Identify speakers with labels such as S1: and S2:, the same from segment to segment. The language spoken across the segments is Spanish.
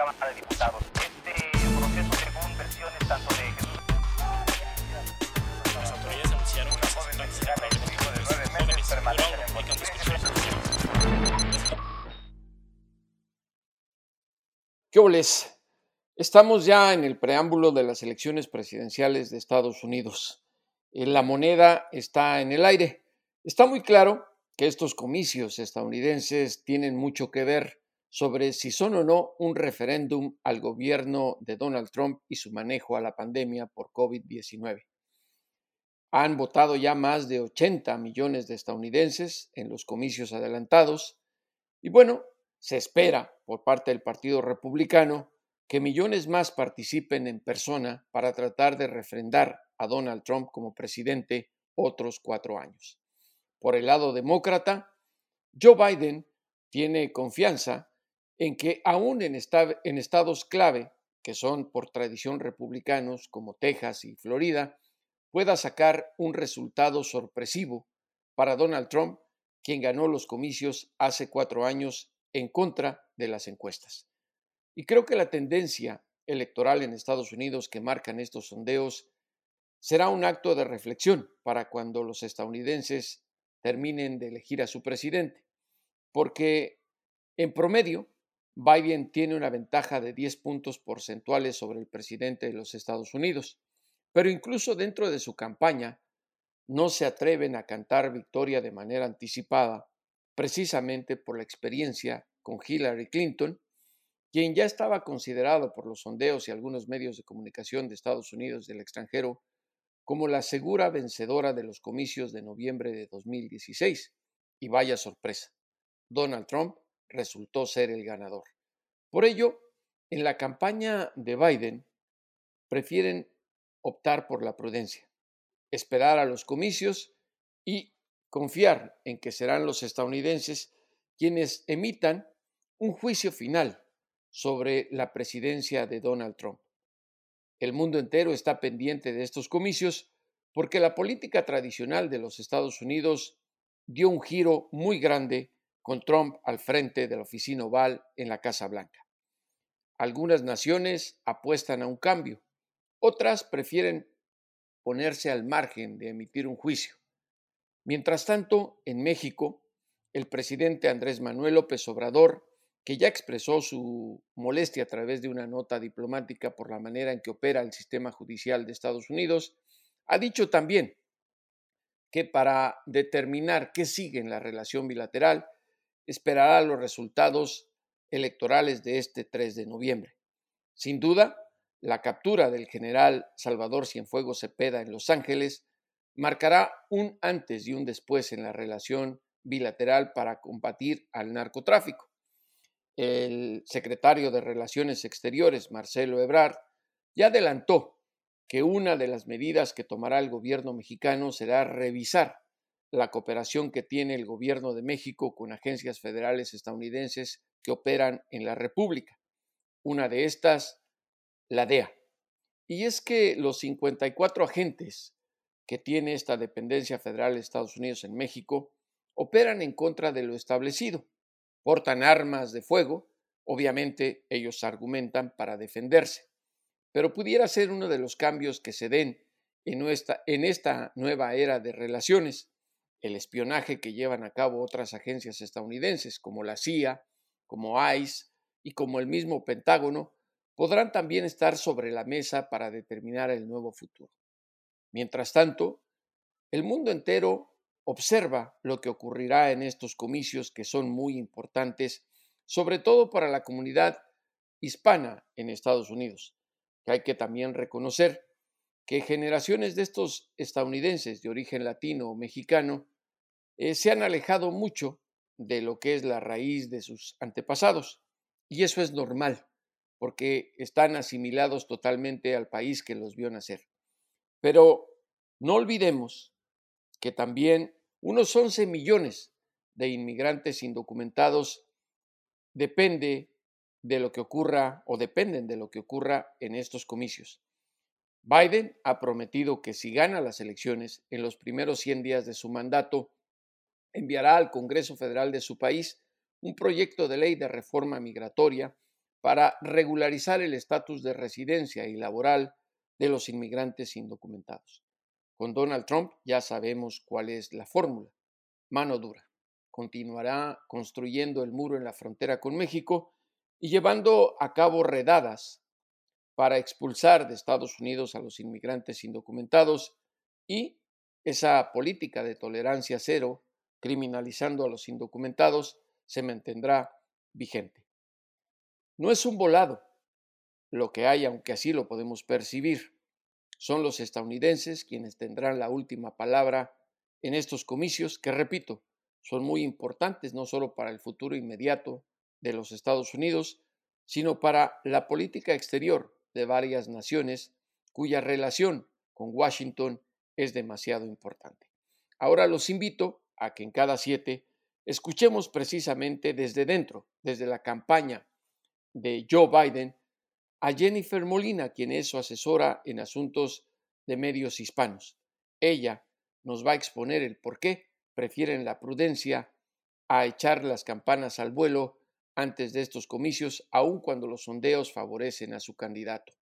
S1: Cámara de Diputados. Este proceso, según versiones tanto de Jesús
S2: Las autoridades anunciaron que
S1: joven y su hijo de nueve
S2: jóvenes
S1: meses permanecen
S2: duraron
S1: en.
S3: ¿Qué oles? Estamos ya en el preámbulo de las elecciones presidenciales de Estados Unidos. Eh, La moneda está en el aire. Está muy claro que estos comicios estadounidenses tienen mucho que ver sobre si son o no un referéndum al gobierno de Donald Trump y su manejo a la pandemia por COVID-19. Han votado ya más de 80 millones de estadounidenses en los comicios adelantados y bueno, se espera por parte del Partido Republicano que millones más participen en persona para tratar de refrendar a Donald Trump como presidente otros cuatro años. Por el lado demócrata, Joe Biden tiene confianza en que aún en, esta- en estados clave, que son por tradición republicanos como Texas y Florida, pueda sacar un resultado sorpresivo para Donald Trump, quien ganó los comicios hace cuatro años en contra de las encuestas. Y creo que la tendencia electoral en Estados Unidos que marcan estos sondeos será un acto de reflexión para cuando los estadounidenses terminen de elegir a su presidente, porque en promedio Biden tiene una ventaja de 10 puntos porcentuales sobre el presidente de los Estados Unidos, pero incluso dentro de su campaña no se atreven a cantar victoria de manera anticipada, precisamente por la experiencia con Hillary Clinton, quien ya estaba considerado por los sondeos y algunos medios de comunicación de Estados Unidos del extranjero como la segura vencedora de los comicios de noviembre de 2016. Y vaya sorpresa, Donald Trump resultó ser el ganador. Por ello, en la campaña de Biden prefieren optar por la prudencia, esperar a los comicios y confiar en que serán los estadounidenses quienes emitan un juicio final sobre la presidencia de Donald Trump. El mundo entero está pendiente de estos comicios porque la política tradicional de los Estados Unidos dio un giro muy grande con Trump al frente de la oficina oval en la Casa Blanca. Algunas naciones apuestan a un cambio, otras prefieren ponerse al margen de emitir un juicio. Mientras tanto, en México, el presidente Andrés Manuel López Obrador, que ya expresó su molestia a través de una nota diplomática por la manera en que opera el sistema judicial de Estados Unidos, ha dicho también que para determinar qué sigue en la relación bilateral, esperará los resultados electorales de este 3 de noviembre. Sin duda, la captura del general Salvador Cienfuegos Cepeda en Los Ángeles marcará un antes y un después en la relación bilateral para combatir al narcotráfico. El secretario de Relaciones Exteriores, Marcelo Ebrard, ya adelantó que una de las medidas que tomará el gobierno mexicano será revisar la cooperación que tiene el gobierno de México con agencias federales estadounidenses que operan en la República. Una de estas, la DEA. Y es que los 54 agentes que tiene esta dependencia federal de Estados Unidos en México operan en contra de lo establecido, portan armas de fuego, obviamente ellos argumentan para defenderse, pero pudiera ser uno de los cambios que se den en, en esta nueva era de relaciones, el espionaje que llevan a cabo otras agencias estadounidenses como la CIA, como ICE y como el mismo Pentágono, podrán también estar sobre la mesa para determinar el nuevo futuro. Mientras tanto, el mundo entero observa lo que ocurrirá en estos comicios que son muy importantes, sobre todo para la comunidad hispana en Estados Unidos, que hay que también reconocer que generaciones de estos estadounidenses de origen latino o mexicano eh, se han alejado mucho de lo que es la raíz de sus antepasados. Y eso es normal, porque están asimilados totalmente al país que los vio nacer. Pero no olvidemos que también unos 11 millones de inmigrantes indocumentados depende de lo que ocurra o dependen de lo que ocurra en estos comicios. Biden ha prometido que si gana las elecciones en los primeros 100 días de su mandato, enviará al Congreso Federal de su país un proyecto de ley de reforma migratoria para regularizar el estatus de residencia y laboral de los inmigrantes indocumentados. Con Donald Trump ya sabemos cuál es la fórmula. Mano dura. Continuará construyendo el muro en la frontera con México y llevando a cabo redadas para expulsar de Estados Unidos a los inmigrantes indocumentados y esa política de tolerancia cero, criminalizando a los indocumentados, se mantendrá vigente. No es un volado lo que hay, aunque así lo podemos percibir. Son los estadounidenses quienes tendrán la última palabra en estos comicios que, repito, son muy importantes no solo para el futuro inmediato de los Estados Unidos, sino para la política exterior de varias naciones cuya relación con Washington es demasiado importante. Ahora los invito a que en cada siete escuchemos precisamente desde dentro, desde la campaña de Joe Biden a Jennifer Molina, quien es su asesora en asuntos de medios hispanos. Ella nos va a exponer el por qué prefieren la prudencia a echar las campanas al vuelo antes de estos comicios, aun cuando los sondeos favorecen a su candidato.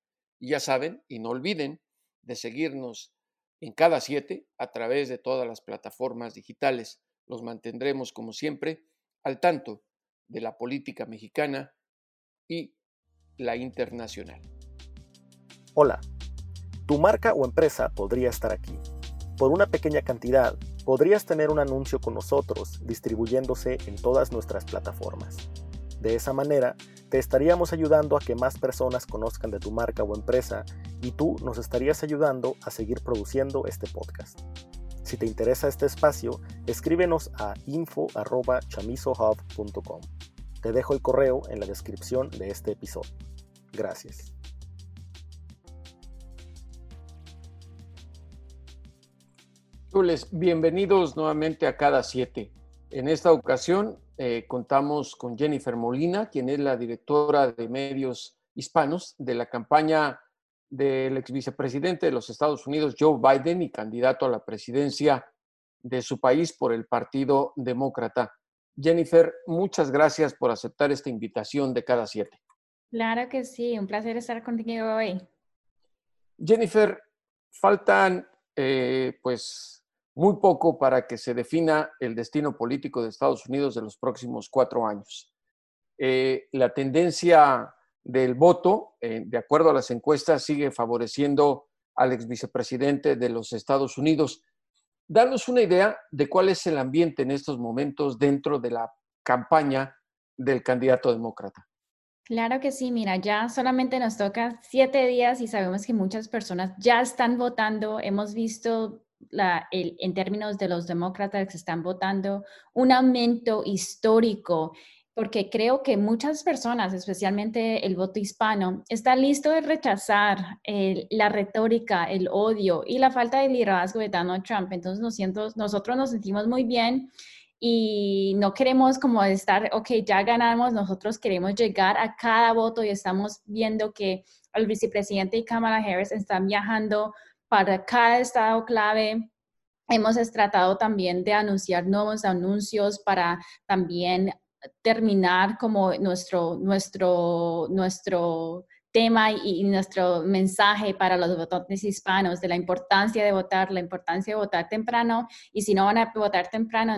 S3: Y ya saben, y no olviden de seguirnos en cada siete a través de todas las plataformas digitales. Los mantendremos, como siempre, al tanto de la política mexicana y la internacional.
S2: Hola, tu marca o empresa podría estar aquí. Por una pequeña cantidad, podrías tener un anuncio con nosotros distribuyéndose en todas nuestras plataformas. De esa manera, te estaríamos ayudando a que más personas conozcan de tu marca o empresa y tú nos estarías ayudando a seguir produciendo este podcast. Si te interesa este espacio, escríbenos a info.chamisohub.com. Te dejo el correo en la descripción de este episodio. Gracias.
S3: bienvenidos nuevamente a Cada Siete. En esta ocasión eh, contamos con Jennifer Molina, quien es la directora de medios hispanos de la campaña del ex vicepresidente de los Estados Unidos, Joe Biden, y candidato a la presidencia de su país por el Partido Demócrata. Jennifer, muchas gracias por aceptar esta invitación de cada siete.
S4: Claro que sí, un placer estar contigo hoy.
S3: Jennifer, faltan eh, pues muy poco para que se defina el destino político de Estados Unidos de los próximos cuatro años. Eh, la tendencia del voto, eh, de acuerdo a las encuestas, sigue favoreciendo al ex vicepresidente de los Estados Unidos. Danos una idea de cuál es el ambiente en estos momentos dentro de la campaña del candidato demócrata.
S4: Claro que sí, mira, ya solamente nos toca siete días y sabemos que muchas personas ya están votando. Hemos visto la, en términos de los demócratas que están votando un aumento histórico porque creo que muchas personas, especialmente el voto hispano, está listo de rechazar la retórica, el odio y la falta de liderazgo de Donald Trump. Entonces nosotros nos sentimos muy bien y no queremos como estar, ok, ya ganamos, nosotros queremos llegar a cada voto y estamos viendo que el vicepresidente y Kamala Harris están viajando para cada estado clave. Hemos tratado también de anunciar nuevos anuncios para también terminar como nuestro, nuestro, nuestro tema y, nuestro mensaje para los votantes hispanos de la importancia de votar, la importancia de votar temprano y si no van a votar temprano,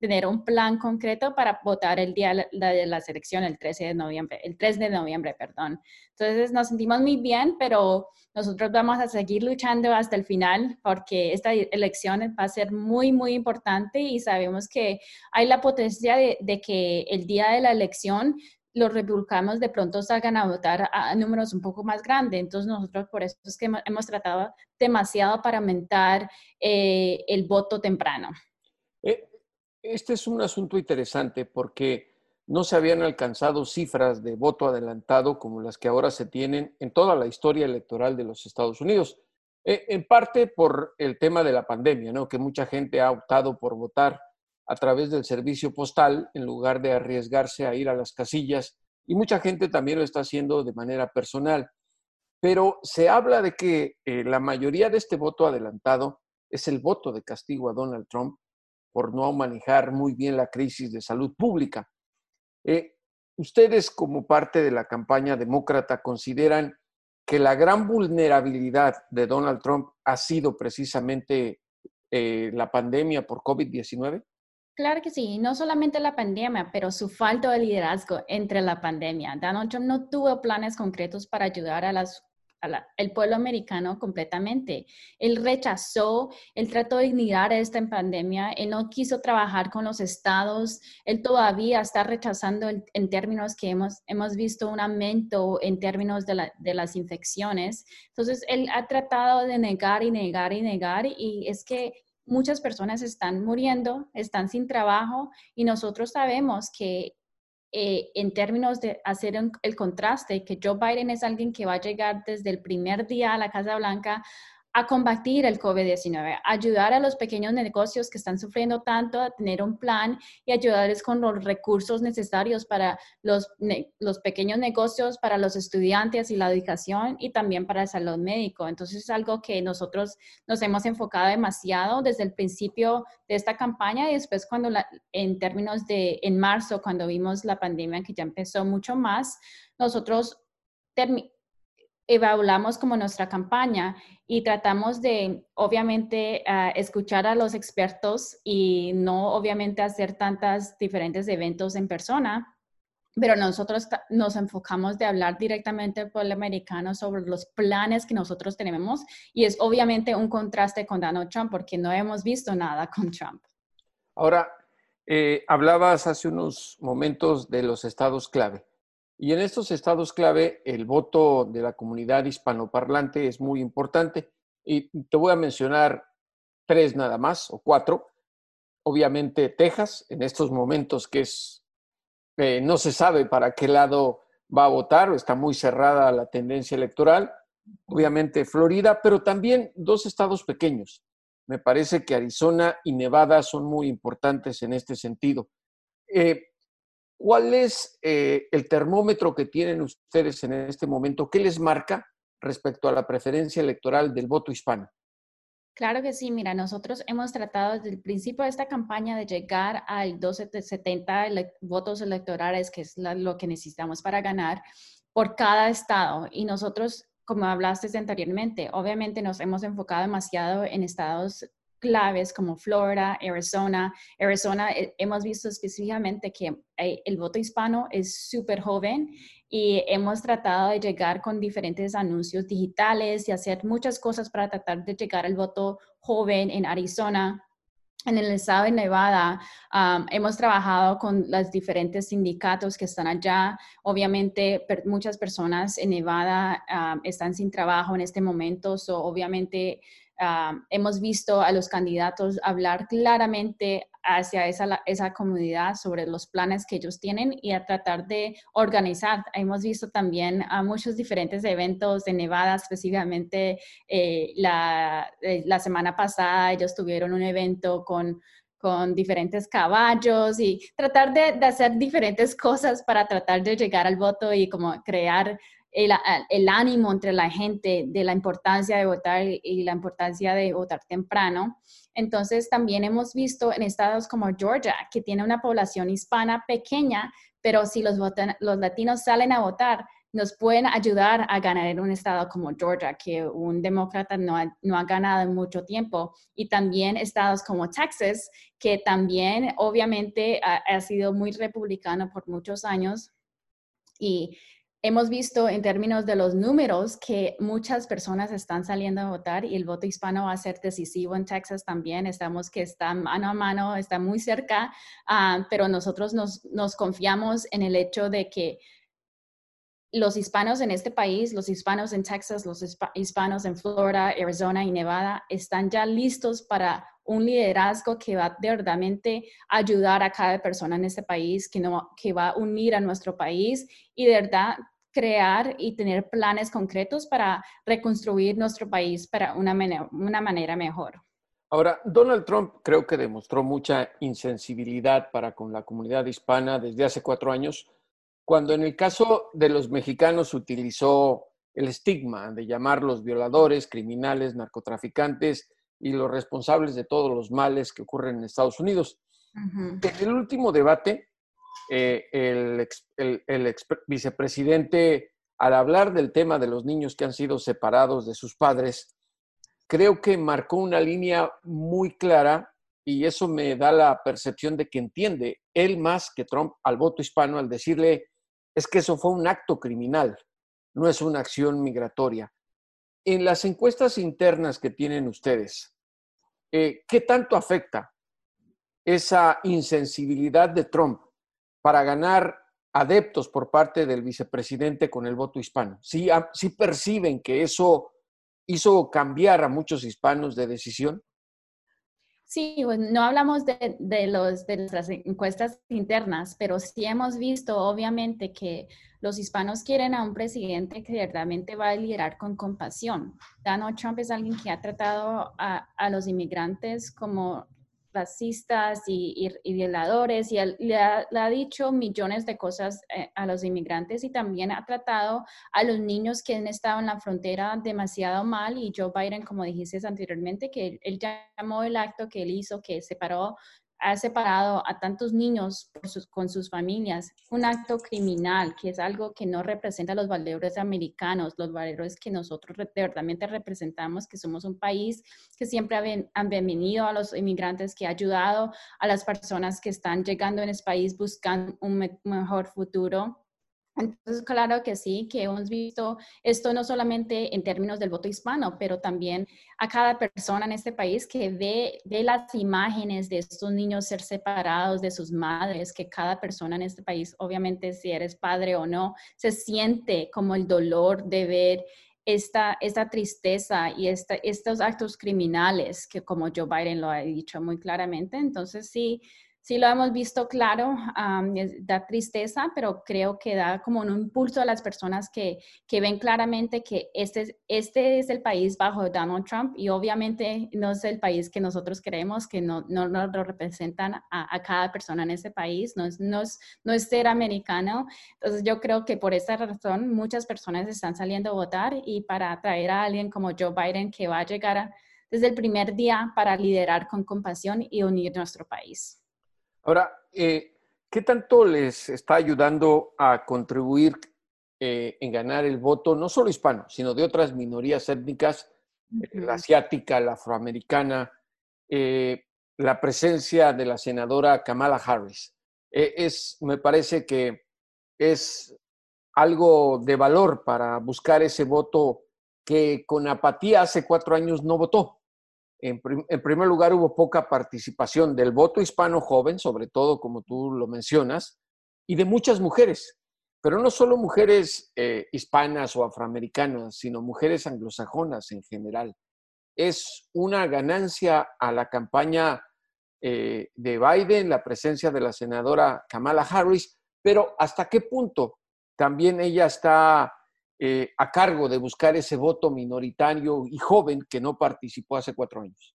S4: tener un plan concreto para votar el día de la selección, el 13 de noviembre, el 3 de noviembre, perdón. Entonces nos sentimos muy bien, pero nosotros vamos a seguir luchando hasta el final porque esta elección va a ser muy, muy importante y sabemos que hay la potencia de, que el día de la elección los republicanos de pronto salgan a votar a números un poco más grandes. Entonces nosotros por eso es que hemos tratado demasiado para aumentar eh, el voto temprano.
S3: Eh, este es un asunto interesante porque no se habían alcanzado cifras de voto adelantado como las que ahora se tienen en toda la historia electoral de los Estados Unidos. Eh, en parte por el tema de la pandemia, ¿no? que mucha gente ha optado por votar a través del servicio postal en lugar de arriesgarse a ir a las casillas y mucha gente también lo está haciendo de manera personal. Pero se habla de que eh, la mayoría de este voto adelantado es el voto de castigo a Donald Trump por no manejar muy bien la crisis de salud pública. Eh, ustedes como parte de la campaña demócrata consideran que la gran vulnerabilidad de Donald Trump ha sido precisamente eh, la pandemia por COVID-19?
S4: Claro que sí, no solamente la pandemia, pero su falta de liderazgo entre la pandemia. Donald Trump no tuvo planes concretos para ayudar a las el pueblo americano completamente. Él rechazó, él trató de ignorar esta pandemia, él no quiso trabajar con los estados, él todavía está rechazando en términos que hemos, hemos visto un aumento en términos de, de las infecciones. Entonces, él ha tratado de negar y negar y negar y es que muchas personas están muriendo, están sin trabajo y nosotros sabemos que eh, en términos de hacer el contraste, que Joe Biden es alguien que va a llegar desde el primer día a la Casa Blanca a combatir el COVID-19, ayudar a los pequeños negocios que están sufriendo tanto a tener un plan y ayudarles con los recursos necesarios para los, los pequeños negocios, para los estudiantes y la educación y también para el salud médico. Entonces es algo que nosotros nos hemos enfocado demasiado desde el principio de esta campaña y después cuando en términos de en marzo, cuando vimos la pandemia que ya empezó mucho más, nosotros evaluamos como nuestra campaña y tratamos de, obviamente, ah, escuchar a los expertos y no, obviamente, hacer tantos diferentes eventos en persona, pero nosotros nos enfocamos de hablar directamente al pueblo americano sobre los planes que nosotros tenemos y es obviamente un contraste con Donald Trump porque no hemos visto nada con Trump.
S3: Ahora, eh, hablabas hace unos momentos de los estados clave. Y en estos estados clave, el voto de la comunidad hispanoparlante es muy importante. Y te voy a mencionar tres nada más, o cuatro. Obviamente Texas, en estos momentos que es, eh, no se sabe para qué lado va a votar, está muy cerrada la tendencia electoral. Obviamente Florida, pero también dos estados pequeños. Me parece que Arizona y Nevada son muy importantes en este sentido. Eh, ¿Cuál es eh, el termómetro que tienen ustedes en este momento? ¿Qué les marca respecto a la preferencia electoral del voto hispano?
S4: Claro que sí, mira, nosotros hemos tratado desde el principio de esta campaña de llegar al 1270 votos electorales, que es lo que necesitamos para ganar, por cada estado. Y nosotros, como hablaste anteriormente, obviamente nos hemos enfocado demasiado en estados claves como Florida, Arizona. Arizona, eh, hemos visto específicamente que eh, el voto hispano es súper joven y hemos tratado de llegar con diferentes anuncios digitales y hacer muchas cosas para tratar de llegar al voto joven en Arizona. En el estado de Nevada hemos trabajado con los diferentes sindicatos que están allá. Obviamente muchas personas en Nevada están sin trabajo en este momento, so, obviamente hemos visto a los candidatos hablar claramente hacia esa, esa comunidad sobre los planes que ellos tienen y a tratar de organizar. Hemos visto también a muchos diferentes eventos de Nevada, específicamente eh, la, eh, la semana pasada ellos tuvieron un evento con con diferentes caballos y tratar de, hacer diferentes cosas para tratar de llegar al voto y como crear el, ánimo entre la gente de la importancia de votar y la importancia de votar temprano. Entonces, también hemos visto en estados como Georgia, que tiene una población hispana pequeña, pero si los, los latinos salen a votar, nos pueden ayudar a ganar en un estado como Georgia, que un demócrata no ha, no ha ganado en mucho tiempo. Y también estados como Texas, que también obviamente ha, ha sido muy republicano por muchos años. Y hemos visto en términos de los números que muchas personas están saliendo a votar y el voto hispano va a ser decisivo en Texas también. Estamos que está mano a mano, está muy cerca, ah, pero nosotros nos, nos confiamos en el hecho de que los hispanos en este país, los hispanos en Texas, los hispanos en Florida, Arizona y Nevada están ya listos para un liderazgo que va de verdaderamente ayudar a cada persona en este país, que, no, que va a unir a nuestro país y de verdad crear y tener planes concretos para reconstruir nuestro país para una, una manera mejor.
S3: Ahora, Donald Trump creo que demostró mucha insensibilidad para con la comunidad hispana desde hace cuatro años, cuando en el caso de los mexicanos utilizó el estigma de llamarlos violadores, criminales, narcotraficantes y los responsables de todos los males que ocurren en Estados Unidos. En el último debate, eh, el, el, vicepresidente, al hablar del tema de los niños que han sido separados de sus padres, creo que marcó una línea muy clara y eso me da la percepción de que entiende él más que Trump al voto hispano al decirle, es que eso fue un acto criminal, no es una acción migratoria. En las encuestas internas que tienen ustedes, eh, ¿qué tanto afecta esa insensibilidad de Trump para ganar adeptos por parte del vicepresidente con el voto hispano? ¿Sí, sí perciben que eso hizo cambiar a muchos hispanos de decisión?
S4: Sí, pues, no hablamos de, de, los, de encuestas internas, pero sí hemos visto obviamente que los hispanos quieren a un presidente que verdaderamente va a liderar con compasión. Donald Trump es alguien que ha tratado a, a los inmigrantes como racistas y, violadores y le ha, dicho millones de cosas eh, a los inmigrantes y también ha tratado a los niños que han estado en la frontera demasiado mal y Joe Biden, como dijiste anteriormente, que él llamó el acto que él hizo, que separó ha separado a tantos niños con sus familias, un acto criminal, que es algo que no representa los valores americanos, los valores que nosotros verdaderamente representamos, que somos un país que siempre han bienvenido a los inmigrantes, que ha ayudado a las personas que están llegando en este país buscando un mejor futuro entonces, claro que sí, que hemos visto esto no solamente en términos del voto hispano, pero también a cada persona en este país que ve, ve las imágenes de estos niños ser separados de sus madres, que cada persona en este país, obviamente si eres padre o no, se siente como el dolor de ver esta, esta tristeza y esta, estos actos criminales que como Joe Biden lo ha dicho muy claramente. Entonces, sí, sí lo hemos visto claro, da tristeza, pero creo que da como un impulso a las personas que, que ven claramente que este, este es el país bajo Donald Trump y obviamente no es el país que nosotros queremos, que no, no, no lo representan a, a, cada persona en ese país, no es, no, es, no es ser americano. Entonces yo creo que por esa razón muchas personas están saliendo a votar y para traer a alguien como Joe Biden que va a llegar desde el primer día para liderar con compasión y unir nuestro país.
S3: Ahora, eh, ¿qué tanto les está ayudando a contribuir eh, en ganar el voto, no solo hispano, sino de otras minorías étnicas, eh, la asiática, la afroamericana, la presencia de la senadora Kamala Harris? es, me parece que es algo de valor para buscar ese voto que con apatía hace cuatro años no votó. En, primer lugar, hubo poca participación del voto hispano joven, sobre todo como tú lo mencionas, y de muchas mujeres, pero no solo mujeres eh, hispanas o afroamericanas, sino mujeres anglosajonas en general. Es una ganancia a la campaña eh, de Biden, la presencia de la senadora Kamala Harris, pero ¿hasta qué punto también ella está eh, a cargo de buscar ese voto minoritario y joven que no participó hace cuatro años.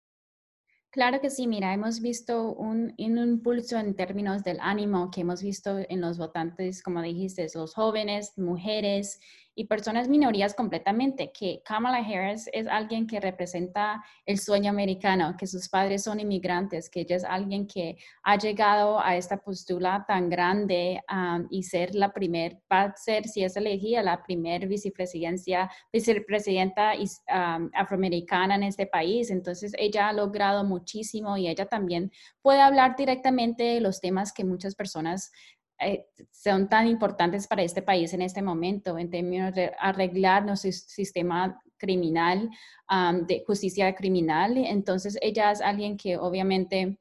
S4: Claro que sí, mira, hemos visto un, un, impulso en términos del ánimo que hemos visto en los votantes, como dijiste, los jóvenes, mujeres y personas minorías completamente, que Kamala Harris es alguien que representa el sueño americano, que sus padres son inmigrantes, que ella es alguien que ha llegado a esta postura tan grande y ser la primer, va a ser, si es elegida, la primer vicepresidencia, vicepresidenta afroamericana en este país. Entonces, ella ha logrado muchísimo y ella también puede hablar directamente de los temas que muchas personas son tan importantes para este país en este momento en términos de arreglar nuestro sistema criminal, de justicia criminal. Entonces, ella es alguien que obviamente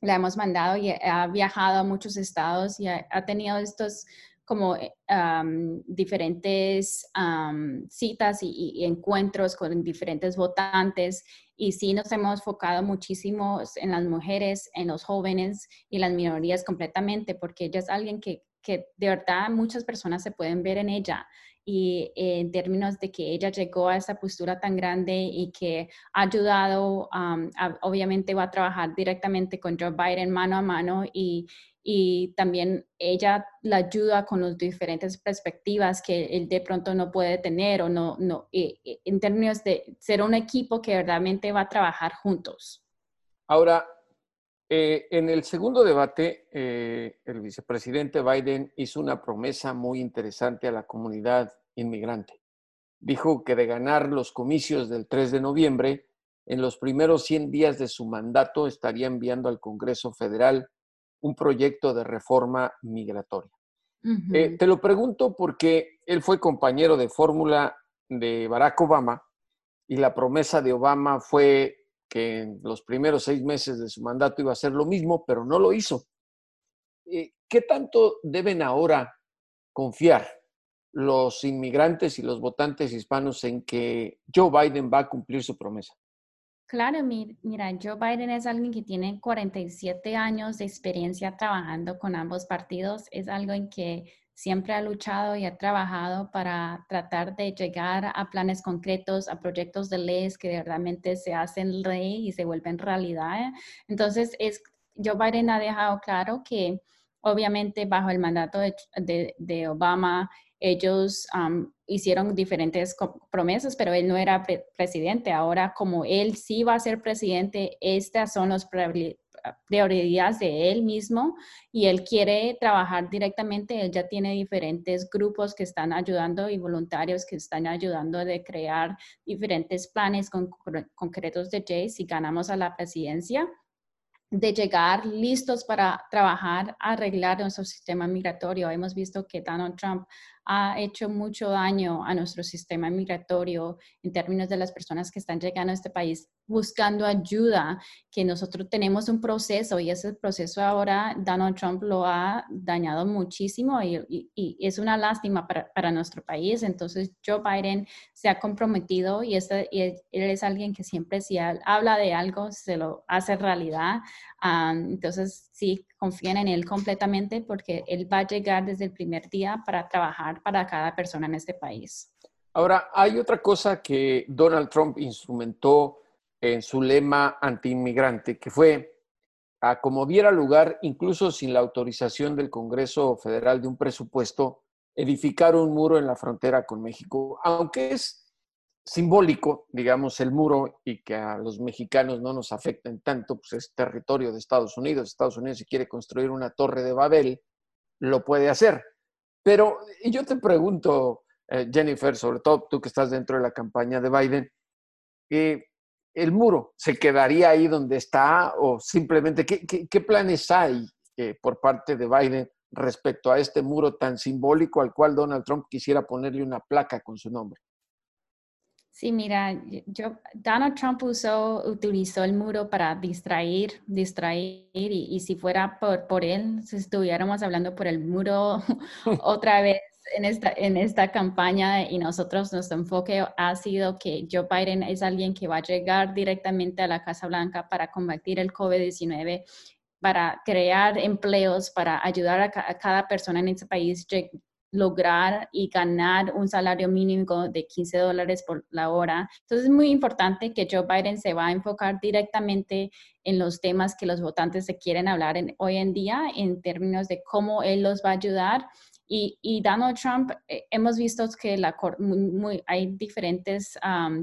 S4: la hemos mandado y ha viajado a muchos estados y ha, tenido estos como eh, diferentes citas y, encuentros con diferentes votantes y sí nos hemos enfocado muchísimo en las mujeres, en los jóvenes y las minorías completamente, porque ella es alguien que, que de verdad muchas personas se pueden ver en ella y en términos de que ella llegó a esa postura tan grande y que ha ayudado, obviamente va a trabajar directamente con Joe Biden mano a mano y, y también ella la ayuda con las diferentes perspectivas que él de pronto no puede tener o no, no en términos de ser un equipo que verdaderamente va a trabajar juntos.
S3: Ahora, Eh, en el segundo debate, eh, el vicepresidente Biden hizo una promesa muy interesante a la comunidad inmigrante. Dijo que de ganar los comicios del 3 de noviembre, en los primeros 100 días de su mandato estaría enviando al Congreso Federal un proyecto de reforma migratoria. Eh, te lo pregunto porque él fue compañero de fórmula de Barack Obama y la promesa de Obama fue que en los primeros seis meses de su mandato iba a hacer lo mismo, pero no lo hizo. Eh, ¿Qué tanto deben ahora confiar los inmigrantes y los votantes hispanos en que Joe Biden va a cumplir su promesa?
S4: Claro, mira, Joe Biden es alguien que tiene 47 años de experiencia trabajando con ambos partidos. Es algo en que siempre ha luchado y ha trabajado para tratar de llegar a planes concretos, a proyectos de leyes que realmente se hacen ley y se vuelven realidad. Entonces, es, Joe Biden ha dejado claro que obviamente bajo el mandato de, Obama, ellos hicieron diferentes promesas, pero él no era presidente. Ahora, como él sí va a ser presidente, estas son las prioridades de él mismo y él quiere trabajar directamente. Él ya tiene diferentes grupos que están ayudando y voluntarios que están ayudando a crear diferentes planes concretos de Jay si ganamos a la presidencia de llegar listos para trabajar, arreglar nuestro sistema migratorio. Hemos visto que Donald Trump ha hecho mucho daño a nuestro sistema migratorio en términos de las personas que están llegando a este país buscando ayuda, que nosotros tenemos un proceso y ese proceso ahora Donald Trump lo ha dañado muchísimo y, es una lástima para, nuestro país. Entonces Joe Biden se ha comprometido y, este, él es alguien que siempre si habla de algo se lo hace realidad. entonces sí, confían en él completamente porque él va a llegar desde el primer día para trabajar para cada persona en este país.
S3: Ahora, hay otra cosa que Donald Trump instrumentó en su lema antiinmigrante, que fue, a como diera lugar, incluso sin la autorización del Congreso Federal de un presupuesto, edificar un muro en la frontera con México, aunque es simbólico, digamos, el muro y que a los mexicanos no nos afecten tanto, pues es territorio de Estados Unidos. Estados Unidos si quiere construir una torre de Babel, lo puede hacer. Pero yo te pregunto, eh, Jennifer, sobre todo tú que estás dentro de la campaña de Biden, eh, ¿el muro se quedaría ahí donde está o simplemente qué, planes hay eh, por parte de Biden respecto a este muro tan simbólico al cual Donald Trump quisiera ponerle una placa con su nombre?
S4: Sí, mira, yo, Donald Trump usó, utilizó el muro para distraer, distraer, y, si fuera por, por él, si estuviéramos hablando por el muro otra vez en esta, en esta campaña y nosotros, nuestro enfoque ha sido que Joe Biden es alguien que va a llegar directamente a la Casa Blanca para combatir el COVID-19 para crear empleos, para ayudar a, a, cada persona en este país lograr y ganar un salario mínimo de 15 dólares por la hora. Entonces es muy importante que Joe Biden se va a enfocar directamente en los temas que los votantes se quieren hablar hoy en día en términos de cómo él los va a ayudar y, Donald Trump, eh, hemos visto que la, hay diferentes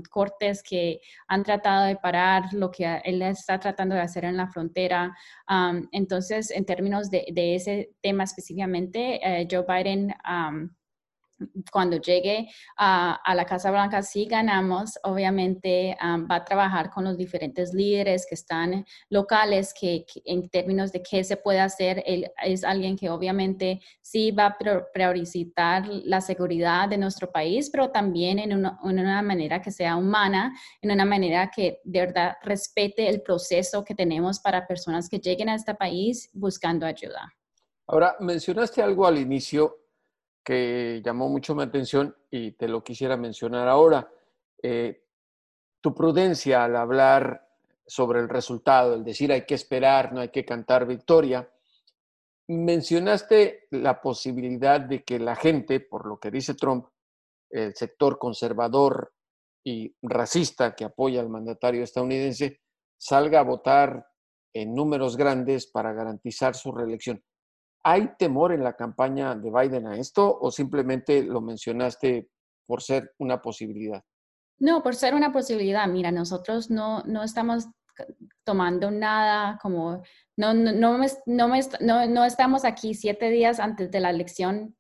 S4: cortes que han tratado de parar lo que él está tratando de hacer en la frontera. entonces, en términos de, ese tema específicamente, eh, Joe Biden cuando llegue a, la Casa Blanca, si ganamos, obviamente va a trabajar con los diferentes líderes que están locales, que, en términos de qué se puede hacer, él es alguien que obviamente sí va a priorizar la seguridad de nuestro país, pero también en una, en una manera que sea humana, en una manera que de verdad respete el proceso que tenemos para personas que lleguen a este país buscando ayuda.
S3: Ahora, mencionaste algo al inicio que llamó mucho mi atención y te lo quisiera mencionar ahora. Eh, tu prudencia al hablar sobre el resultado, el decir hay que esperar, no hay que cantar victoria. Mencionaste la posibilidad de que la gente, por lo que dice Trump, el sector conservador y racista que apoya al mandatario estadounidense, salga a votar en números grandes para garantizar su reelección. ¿Hay temor en la campaña de Biden a esto o simplemente lo mencionaste por ser una posibilidad?
S4: No, por ser una posibilidad. Mira, nosotros no, no estamos tomando nada, como no, no, no, no, no, no estamos aquí siete días antes de la elección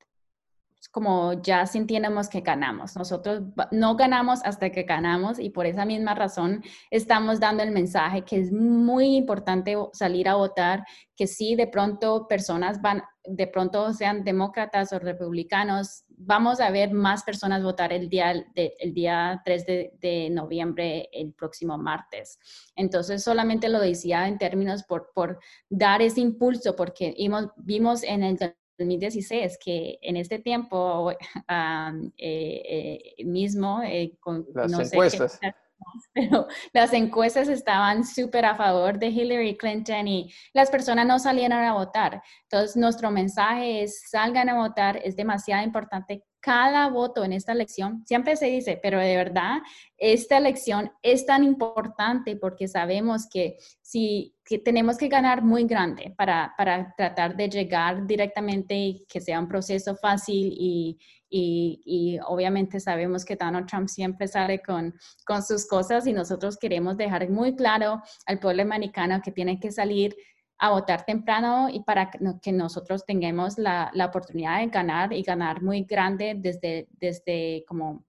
S4: como ya sintiéramos que ganamos. Nosotros no ganamos hasta que ganamos y por esa misma razón estamos dando el mensaje que es muy importante salir a votar, que si de pronto personas van, de pronto sean demócratas o republicanos, vamos a ver más personas votar el día, el día 3 de, de, noviembre, el próximo martes. Entonces, solamente lo decía en términos por, por dar ese impulso, porque vimos, vimos en el 2016, que en este tiempo eh, eh, mismo,
S3: eh, con, las encuestas.
S4: pero las encuestas estaban súper a favor de Hillary Clinton y las personas no salieron a votar. Entonces, nuestro mensaje es salgan a votar, es demasiado importante cada voto en esta elección, siempre se dice, pero de verdad, esta elección es tan importante porque sabemos que si tenemos que ganar muy grande para, para, tratar de llegar directamente y que sea un proceso fácil y, y, y, obviamente sabemos que Donald Trump siempre sale con, con sus cosas y nosotros queremos dejar muy claro al pueblo americano que tiene que salir a votar temprano y para que nosotros tengamos la, la, oportunidad de ganar y ganar muy grande desde, desde como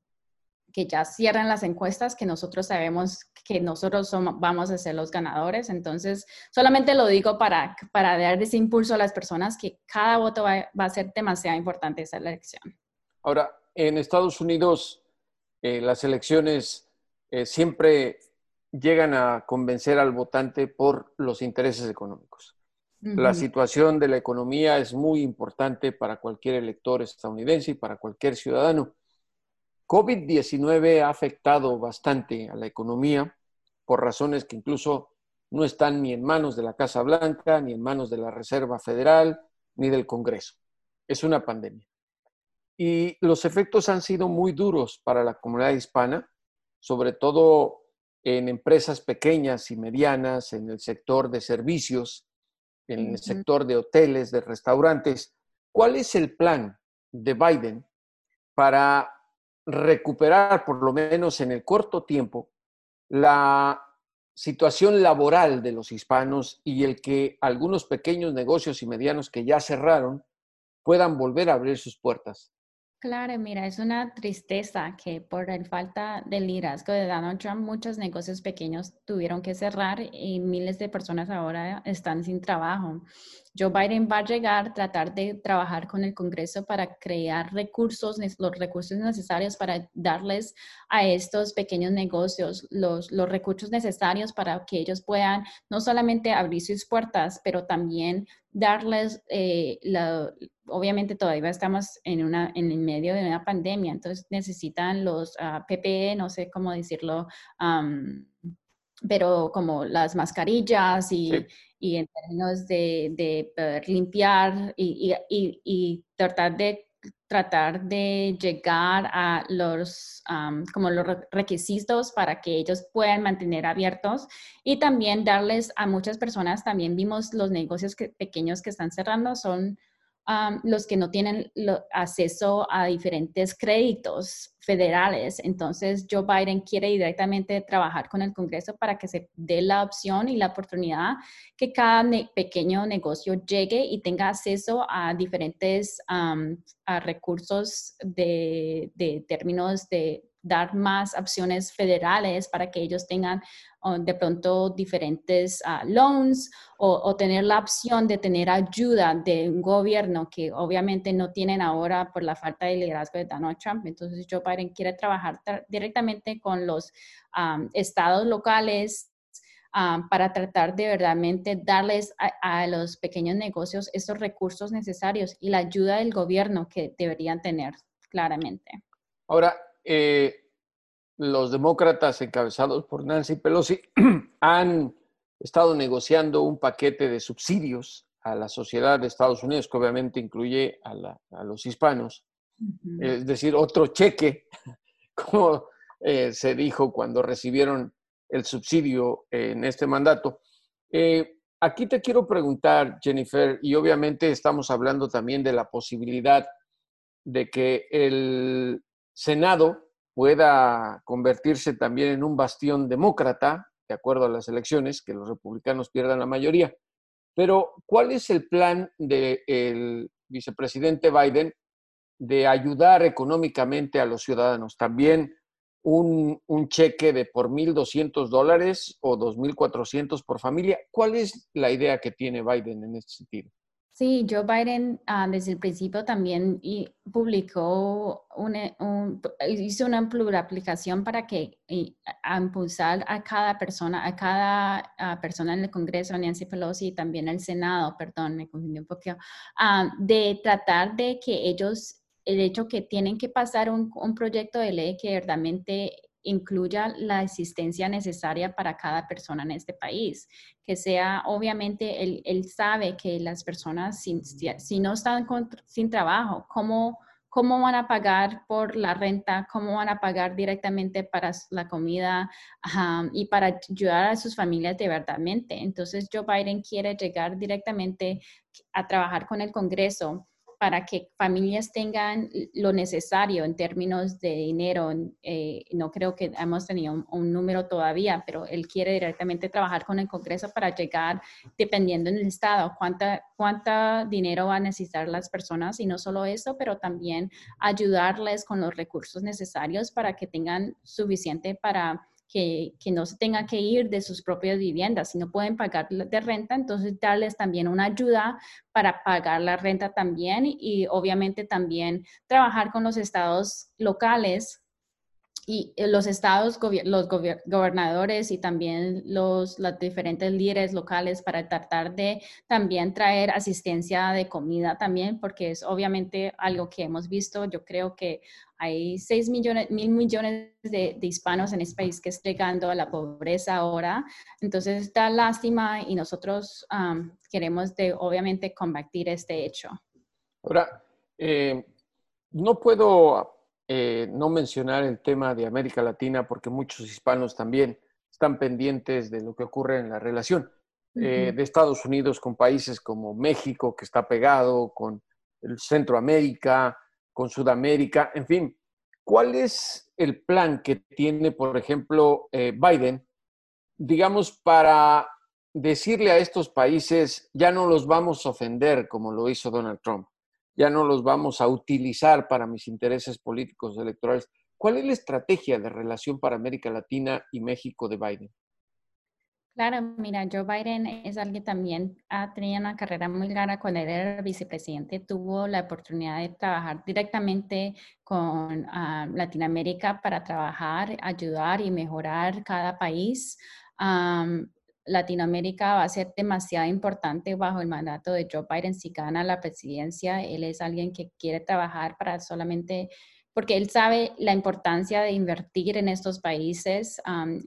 S4: que ya cierran las encuestas, que nosotros sabemos que nosotros somos, vamos a ser los ganadores. Entonces, solamente lo digo para, para dar ese impulso a las personas que cada voto va, va a ser demasiado importante esa elección.
S3: Ahora, en Estados Unidos, eh, las elecciones eh, siempre llegan a convencer al votante por los intereses económicos. La situación de la economía es muy importante para cualquier elector estadounidense y para cualquier ciudadano. COVID-19 ha afectado bastante a la economía por razones que incluso no están ni en manos de la Casa Blanca, ni en manos de la Reserva Federal, ni del Congreso. Es una pandemia. Y los efectos han sido muy duros para la comunidad hispana, sobre todo en empresas pequeñas y medianas, en el sector de servicios, en el sector de hoteles, de restaurantes. ¿Cuál es el plan de Biden para recuperar, por lo menos en el corto tiempo, la situación laboral de los hispanos y el que algunos pequeños negocios y medianos que ya cerraron puedan volver a abrir sus puertas?
S4: Claro, mira, es una tristeza que por la falta de liderazgo de Donald Trump, muchos negocios pequeños tuvieron que cerrar y miles de personas ahora están sin trabajo. Joe Biden va a llegar, tratar de trabajar con el Congreso para crear recursos, los recursos necesarios para darles a estos pequeños negocios los, los recursos necesarios para que ellos puedan no solamente abrir sus puertas, pero también darles, eh, la, obviamente todavía estamos en, una, en el medio de una pandemia, entonces necesitan los uh, PPE, no sé cómo decirlo, pero como las mascarillas y, y en términos de, de limpiar y, y, y, tratar de tratar de llegar a los, como los requisitos para que ellos puedan mantener abiertos y también darles a muchas personas, también vimos los negocios pequeños que están cerrando, son los que no tienen acceso a diferentes créditos federales. Entonces, Joe Biden quiere directamente trabajar con el Congreso para que se dé la opción y la oportunidad que cada pequeño negocio llegue y tenga acceso a diferentes recursos de, de términos de dar más opciones federales para que ellos tengan de pronto diferentes ah, loans o, tener la opción de tener ayuda de un gobierno que obviamente no tienen ahora por la falta de liderazgo de Donald Trump. Entonces Joe Biden quiere trabajar directamente con los estados locales para tratar de verdaderamente darles a, los pequeños negocios estos recursos necesarios y la ayuda del gobierno que deberían tener claramente.
S3: Ahora, eh, los demócratas encabezados por Nancy Pelosi han estado negociando un paquete de subsidios a la sociedad de Estados Unidos, que obviamente incluye a, los hispanos, es decir, otro cheque, como eh, se dijo cuando recibieron el subsidio en este mandato. Eh, aquí te quiero preguntar, Jennifer, y obviamente estamos hablando también de la posibilidad de que el Senado pueda convertirse también en un bastión demócrata de acuerdo a las elecciones, que los republicanos pierdan la mayoría. Pero, ¿cuál es el plan del vicepresidente Biden de ayudar económicamente a los ciudadanos? También un, un cheque de por 1.200 dólares o 2.400 por familia. ¿Cuál es la idea que tiene Biden en este sentido?
S4: Sí, Joe Biden ah, desde el principio también y publicó una, un, hizo una aplicación para que impulsar a cada persona, a cada ah, persona en el Congreso, Nancy Pelosi y también el Senado, perdón, me confundí un poquito, ah, de tratar de que ellos, el hecho que tienen que pasar un, un proyecto de ley que verdaderamente incluya la asistencia necesaria para cada persona en este país, que sea, obviamente, él, él sabe que las personas, si, si no están sin trabajo, ¿cómo, ¿cómo van a pagar por la renta? ¿Cómo van a pagar directamente para la comida y para ayudar a sus familias de verdadmente? Entonces, Joe Biden quiere llegar directamente a trabajar con el Congreso para que familias tengan lo necesario en términos de dinero. Eh, no creo que hemos tenido un, número todavía, pero él quiere directamente trabajar con el Congreso para llegar, dependiendo en el estado, cuánta, cuánta dinero van a necesitar las personas y no solo eso, pero también ayudarles con los recursos necesarios para que tengan suficiente para que, no se tengan que ir de sus propias viviendas. Si no pueden pagar de renta, entonces darles también una ayuda para pagar la renta también y obviamente también trabajar con los estados locales y eh, los estados, los gobernadores y también los, los diferentes líderes locales para tratar de también traer asistencia de comida también, porque es obviamente algo que hemos visto. Yo creo que hay 6 millones, mil millones de, hispanos en este país que están llegando a la pobreza ahora. Entonces, está lástima y nosotros queremos de, obviamente combatir este hecho.
S3: Ahora, eh, no puedo eh, no mencionar el tema de América Latina porque muchos hispanos también están pendientes de lo que ocurre en la relación eh, de Estados Unidos con países como México, que está pegado, con el Centroamérica, con Sudamérica, en fin. ¿Cuál es el plan que tiene, por ejemplo, eh, Biden, digamos, para decirle a estos países, ya no los vamos a ofender como lo hizo Donald Trump? Ya no los vamos a utilizar para mis intereses políticos electorales. ¿Cuál es la estrategia de relación para América Latina y México de Biden?
S4: Claro, mira, Joe Biden es alguien también ha tenido una carrera muy larga cuando él era vicepresidente, tuvo la oportunidad de trabajar directamente con ah, Latinoamérica para trabajar, ayudar y mejorar cada país. Latinoamérica va a ser demasiado importante bajo el mandato de Joe Biden si gana la presidencia. Él es alguien que quiere trabajar para solamente porque él sabe la importancia de invertir en estos países,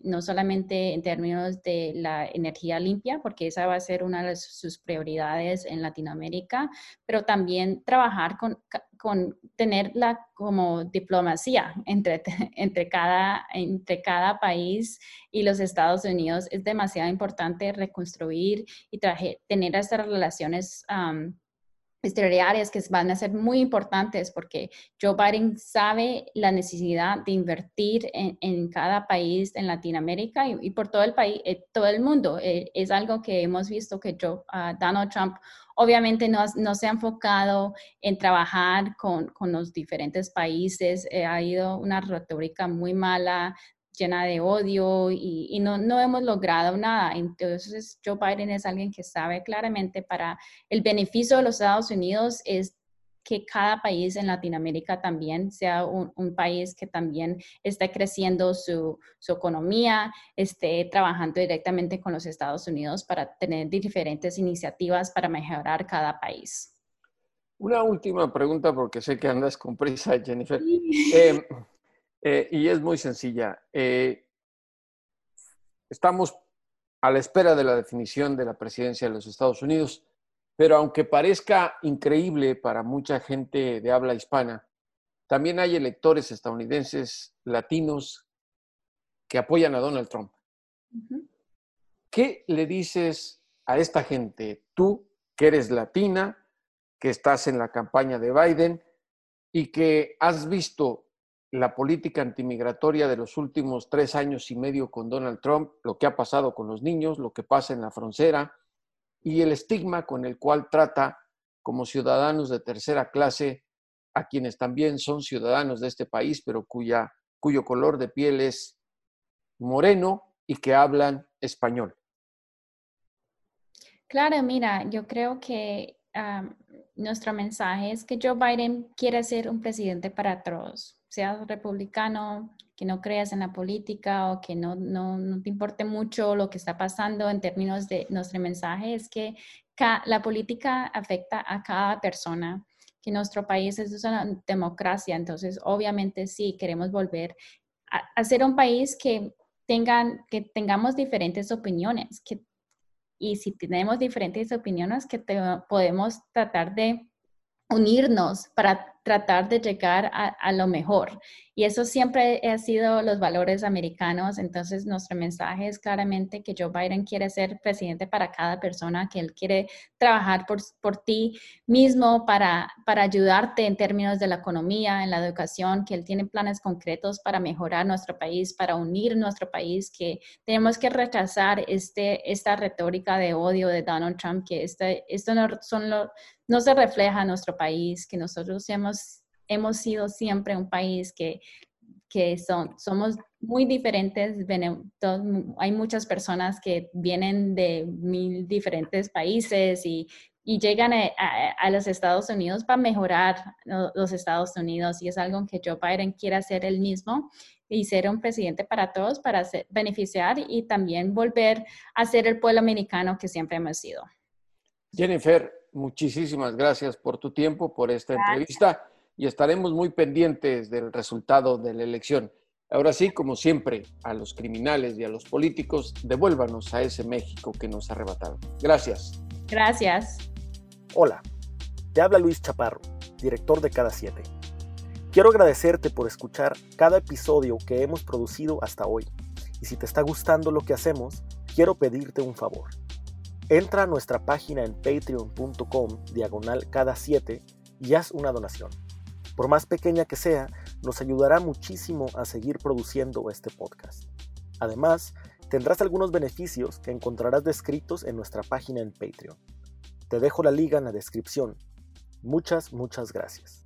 S4: no solamente en términos de la energía limpia, porque esa va a ser una de sus prioridades en Latinoamérica, pero también trabajar con, con tener la como diplomacia entre, entre, cada, entre cada país y los Estados Unidos. Es demasiado importante reconstruir y tener estas relaciones que van a ser muy importantes porque Joe Biden sabe la necesidad de invertir en, cada país en Latinoamérica y, por todo el país, eh, todo el mundo. Eh, es algo que hemos visto que Joe, ah, Donald Trump obviamente no, no, se ha enfocado en trabajar con, con los diferentes países. Eh, ha ido una retórica muy mala llena de odio y, no, no, hemos logrado nada. Entonces, Joe Biden es alguien que sabe claramente para el beneficio de los Estados Unidos es que cada país en Latinoamérica también sea un, país que también esté creciendo su, su, economía, esté trabajando directamente con los Estados Unidos para tener diferentes iniciativas para mejorar cada país.
S3: Una última pregunta porque sé que andas con prisa, Jennifer. Em, eh, y es muy sencilla. Eh, estamos a la espera de la definición de la presidencia de los Estados Unidos, pero aunque parezca increíble para mucha gente de habla hispana, también hay electores estadounidenses latinos que apoyan a Donald Trump. ¿Qué le dices a esta gente? Tú, que eres latina, que estás en la campaña de Biden y que has visto la política antimigratoria de los últimos tres años y medio con Donald Trump, lo que ha pasado con los niños, lo que pasa en la frontera y el estigma con el cual trata como ciudadanos de tercera clase a quienes también son ciudadanos de este país, pero cuya, cuyo color de piel es moreno y que hablan español.
S4: Claro, mira, yo creo que nuestro mensaje es que Joe Biden quiere ser un presidente para todos, seas republicano, que no creas en la política o que no, no, no, te importe mucho lo que está pasando en términos de nuestro mensaje, es que la política afecta a cada persona, que nuestro país es una democracia, entonces obviamente sí queremos volver a, a ser un país que tengan, que tengamos diferentes opiniones, que y si tenemos diferentes opiniones que podemos tratar de unirnos para tratar de llegar a, lo mejor. Y eso siempre ha sido los valores americanos. Entonces, nuestro mensaje es claramente que Joe Biden quiere ser presidente para cada persona, que él quiere trabajar por, por ti mismo para, para ayudarte en términos de la economía, en la educación, que él tiene planes concretos para mejorar nuestro país, para unir nuestro país, que tenemos que rechazar este, esta retórica de odio de Donald Trump, que este, esto no, son no se refleja en nuestro país, que nosotros hemos, hemos sido siempre un país que, que son, somos muy diferentes. Hay muchas personas que vienen de mil diferentes países y, y llegan a, a, los Estados Unidos para mejorar los Estados Unidos y es algo que Joe Biden quiere hacer él mismo y ser un presidente para todos, para beneficiar y también volver a ser el pueblo americano que siempre hemos sido.
S3: Jennifer, muchísimas gracias por tu tiempo, por esta entrevista y estaremos muy pendientes del resultado de la elección. Ahora sí, como siempre, a los criminales y a los políticos, devuélvanos a ese México que nos arrebataron. Gracias.
S4: Gracias.
S2: Hola, te habla Luis Chaparro, director de Cada Siete. Quiero agradecerte por escuchar cada episodio que hemos producido hasta hoy. Y si te está gustando lo que hacemos, quiero pedirte un favor Entra a nuestra página en patreon.com diagonal cada 7 y haz una donación. Por más pequeña que sea, nos ayudará muchísimo a seguir produciendo este podcast. Además, tendrás algunos beneficios que encontrarás descritos en nuestra página en Patreon. Te dejo la liga en la descripción. Muchas, muchas gracias.